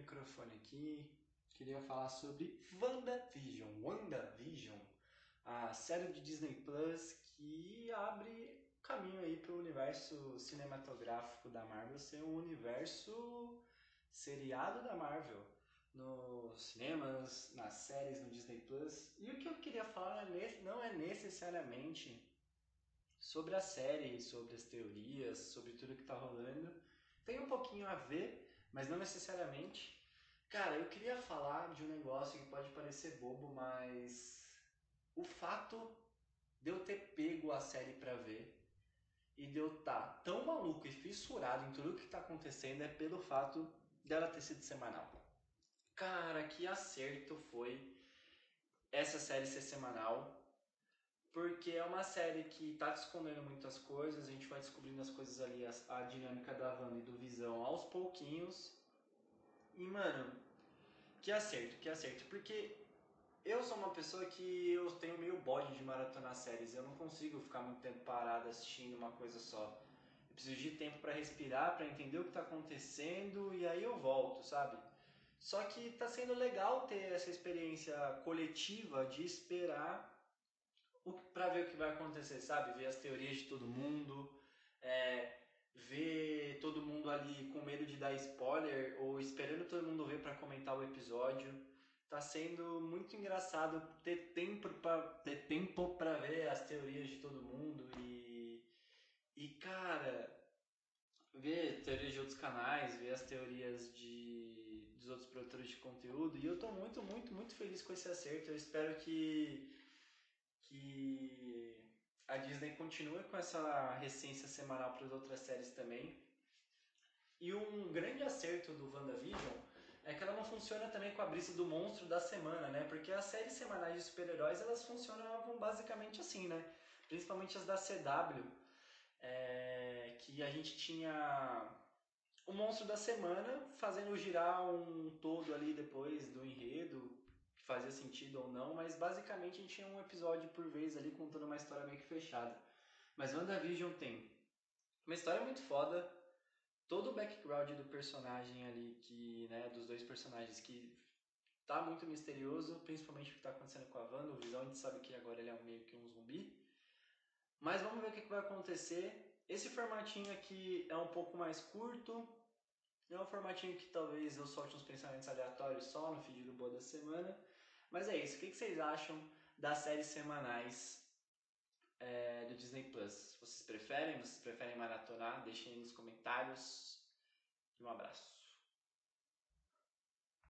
microfone aqui. Queria falar sobre WandaVision. WandaVision, a série de Disney Plus que abre caminho aí para o universo cinematográfico da Marvel ser um universo seriado da Marvel nos cinemas, nas séries, no Disney Plus. E o que eu queria falar não é necessariamente sobre a série, sobre as teorias, sobre tudo que está rolando. Tem um pouquinho a ver, mas não necessariamente. Cara, eu queria falar de um negócio que pode parecer bobo, mas o fato de eu ter pego a série para ver e de eu estar tá tão maluco e fissurado em tudo que está acontecendo é pelo fato dela ter sido semanal. Cara, que acerto foi essa série ser semanal. Porque é uma série que tá te escondendo muitas coisas, a gente vai descobrindo as coisas ali, a, a dinâmica da Wanda e do Visão aos pouquinhos. E, mano, que acerto, que acerto. Porque eu sou uma pessoa que eu tenho meio bode de maratonar séries. Eu não consigo ficar muito tempo parado assistindo uma coisa só. Eu preciso de tempo para respirar, para entender o que tá acontecendo e aí eu volto, sabe? Só que tá sendo legal ter essa experiência coletiva de esperar para ver o que vai acontecer, sabe? Ver as teorias de todo mundo, é, ver todo mundo ali com medo de dar spoiler ou esperando todo mundo ver para comentar o episódio. Tá sendo muito engraçado ter tempo para ter tempo para ver as teorias de todo mundo e e cara, ver teorias de outros canais, ver as teorias de dos outros produtores de conteúdo. E eu estou muito, muito, muito feliz com esse acerto. Eu espero que, que a Disney continue com essa recência semanal para as outras séries também. E um grande acerto do WandaVision é que ela não funciona também com a brisa do monstro da semana, né? Porque as séries semanais de super-heróis, elas funcionavam basicamente assim, né? Principalmente as da CW, é, que a gente tinha o monstro da semana, fazendo girar um todo ali depois do enredo, fazia sentido ou não, mas basicamente a gente tinha um episódio por vez ali contando uma história meio que fechada. Mas WandaVision tem uma história muito foda, todo o background do personagem ali, que, né, dos dois personagens que tá muito misterioso, principalmente o que tá acontecendo com a Wanda, o Visão a gente sabe que agora ele é meio que um zumbi. Mas vamos ver o que, vai acontecer. Esse formatinho aqui é um pouco mais curto. É um formatinho que talvez eu solte uns pensamentos aleatórios só no feed do Boa da Semana. Mas é isso. O que vocês acham das séries semanais é, do Disney Plus? Vocês preferem? Vocês preferem maratonar? Deixem aí nos comentários. E um abraço.